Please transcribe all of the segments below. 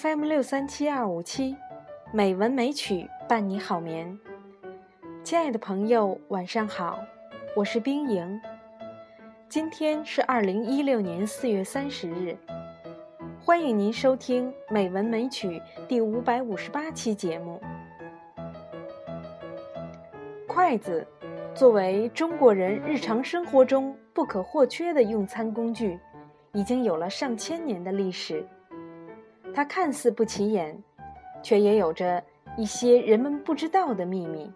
FM 六三七二五七，美文美曲伴你好眠。亲爱的朋友，晚上好，我是冰莹。今天是二零一六年四月三十日，欢迎您收听《美文美曲》第五百五十八期节目。筷子作为中国人日常生活中不可或缺的用餐工具，已经有了上千年的历史。它看似不起眼，却也有着一些人们不知道的秘密。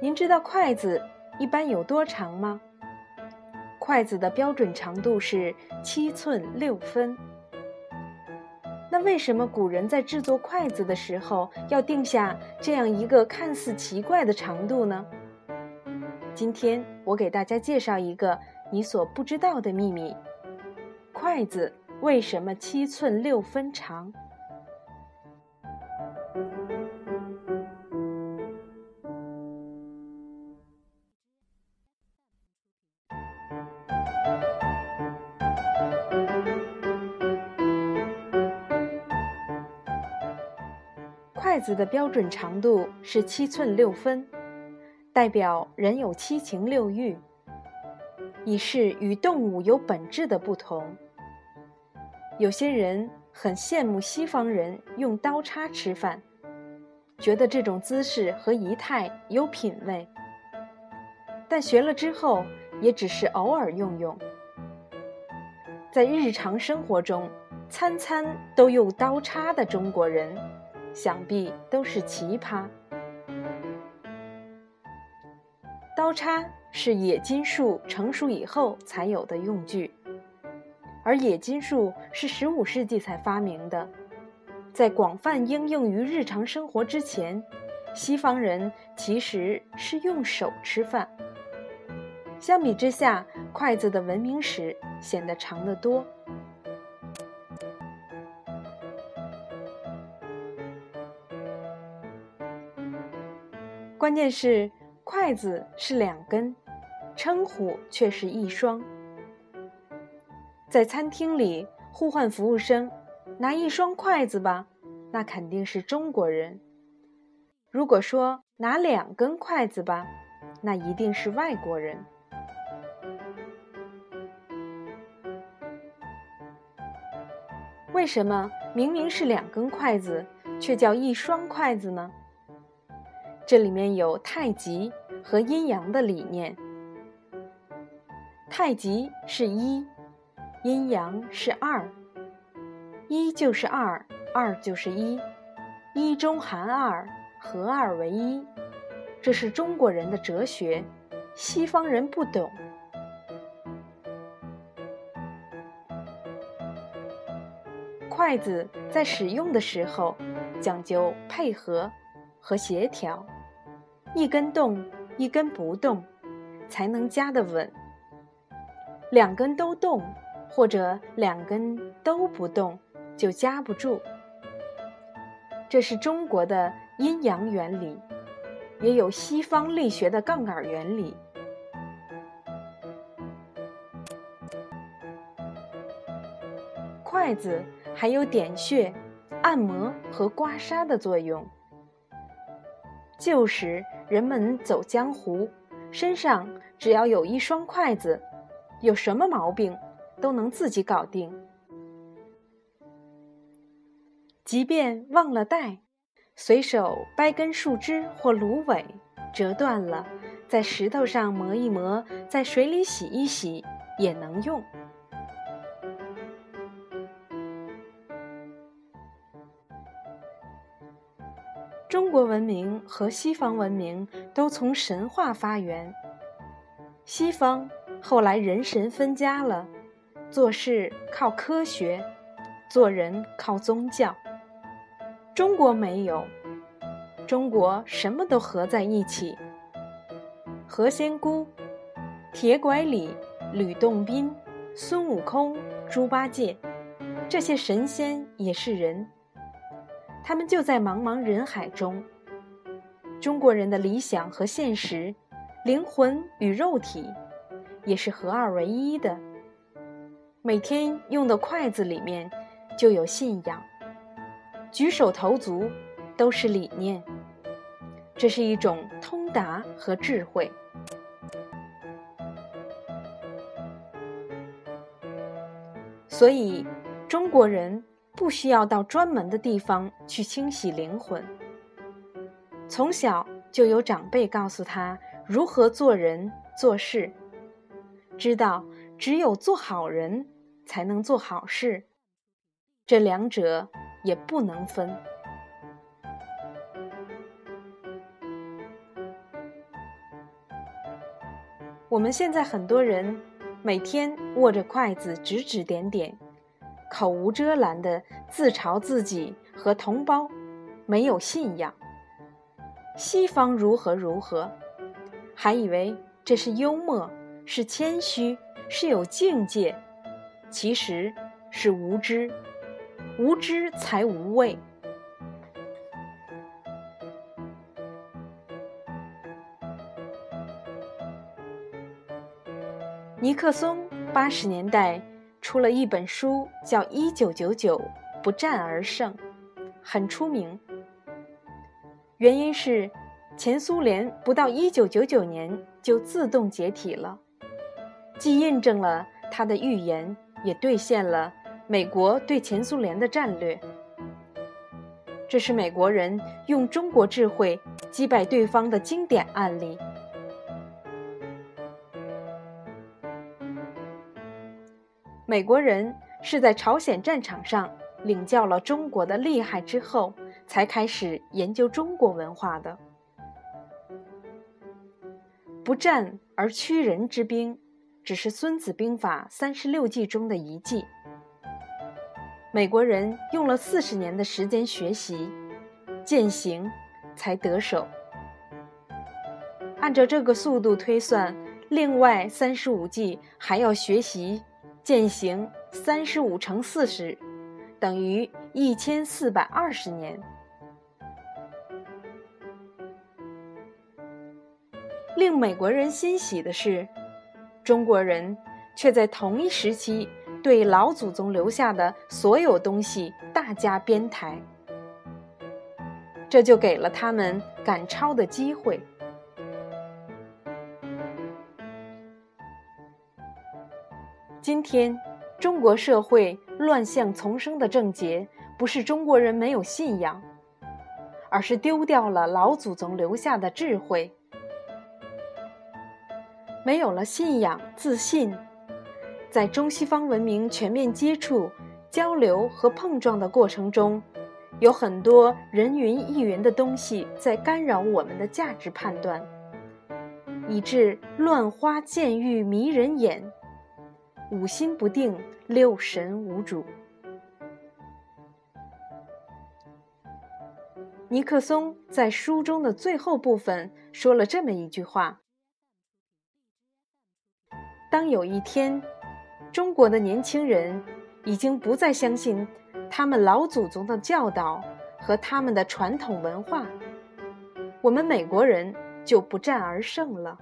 您知道筷子一般有多长吗？筷子的标准长度是七寸六分。那为什么古人在制作筷子的时候要定下这样一个看似奇怪的长度呢？今天我给大家介绍一个你所不知道的秘密：筷子。为什么七寸六分长？筷子的标准长度是七寸六分，代表人有七情六欲，以示与动物有本质的不同。有些人很羡慕西方人用刀叉吃饭，觉得这种姿势和仪态有品位。但学了之后，也只是偶尔用用。在日常生活中，餐餐都用刀叉的中国人，想必都是奇葩。刀叉是冶金术成熟以后才有的用具。而冶金术是十五世纪才发明的，在广泛应用于日常生活之前，西方人其实是用手吃饭。相比之下，筷子的文明史显得长得多。关键是筷子是两根，称呼却是一双。在餐厅里呼唤服务生，拿一双筷子吧，那肯定是中国人。如果说拿两根筷子吧，那一定是外国人。为什么明明是两根筷子，却叫一双筷子呢？这里面有太极和阴阳的理念。太极是一。阴阳是二，一就是二，二就是一，一中含二，合二为一，这是中国人的哲学，西方人不懂。筷子在使用的时候讲究配合和协调，一根动，一根不动，才能夹得稳。两根都动。或者两根都不动，就夹不住。这是中国的阴阳原理，也有西方力学的杠杆原理。筷子还有点穴、按摩和刮痧的作用。旧时人们走江湖，身上只要有一双筷子，有什么毛病？都能自己搞定，即便忘了带，随手掰根树枝或芦苇，折断了，在石头上磨一磨，在水里洗一洗，也能用。中国文明和西方文明都从神话发源，西方后来人神分家了。做事靠科学，做人靠宗教。中国没有，中国什么都合在一起。何仙姑、铁拐李、吕洞宾、孙悟空、猪八戒，这些神仙也是人，他们就在茫茫人海中。中国人的理想和现实，灵魂与肉体，也是合二为一的。每天用的筷子里面，就有信仰，举手投足都是理念。这是一种通达和智慧。所以，中国人不需要到专门的地方去清洗灵魂。从小就有长辈告诉他如何做人做事，知道只有做好人才能做好事，这两者也不能分。我们现在很多人。每天握着筷子指指点点，口无遮拦的自嘲自己和同胞没有信仰，西方如何如何，还以为这是幽默，是谦虚，是有境界，其实是无知，无知才无畏。尼克松八十年代出了一本书，叫《一九九九不战而胜》，很出名。原因是前苏联不到一九九九年就自动解体了，既印证了他的预言，也兑现了美国对前苏联的战略。这是美国人用中国智慧击败对方的经典案例。美国人是在朝鲜战场上领教了中国的厉害之后，才开始研究中国文化的。不战而屈人之兵，只是《孙子兵法》三十六计中的一计。美国人用了四十年的时间学习，践行，才得手。按照这个速度推算，另外三十五计还要学习。践行三十五乘四十，等于一千四百二十年。令美国人欣喜的是，中国人却在同一时期对老祖宗留下的所有东西大加编排，这就给了他们赶超的机会。今天，中国社会乱象丛生的症结，不是中国人没有信仰，而是丢掉了老祖宗留下的智慧。没有了信仰、自信，在中西方文明全面接触、交流和碰撞的过程中，有很多人云亦云的东西在干扰我们的价值判断，以致乱花渐欲迷人眼。五心不定，六神无主。尼克松在书中的最后部分说了这么一句话：“当有一天，中国的年轻人已经不再相信他们老祖宗的教导和他们的传统文化，我们美国人就不战而胜了。”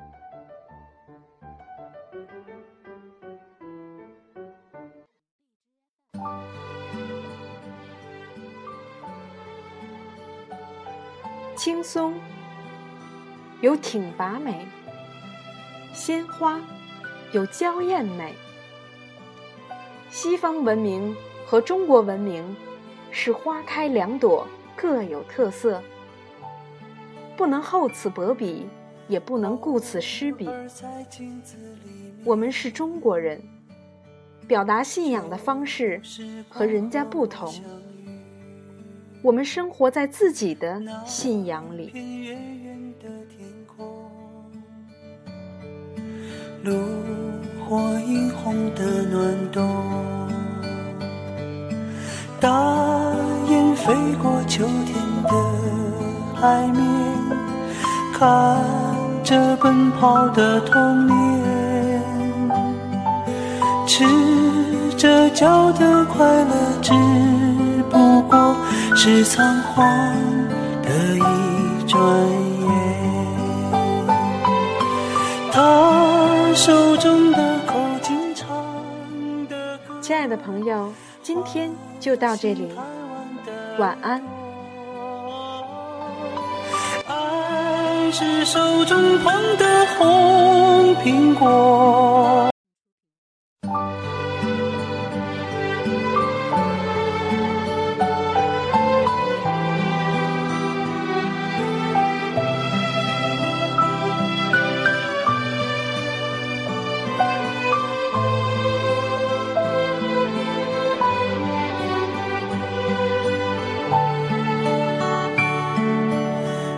青松有挺拔美，鲜花有娇艳美。西方文明和中国文明是花开两朵，各有特色，不能厚此薄彼，也不能顾此失彼。我们是中国人，表达信仰的方式和人家不同。我们生活在自己的信仰里。炉火映红的暖冬，大雁飞过秋天的海面，看着奔跑的童年，赤着脚的快乐，只不过。是仓皇的一转眼，手中的口琴唱的。亲爱的朋友。今天就到这里，晚安。爱是手中捧的红苹果。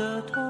的痛。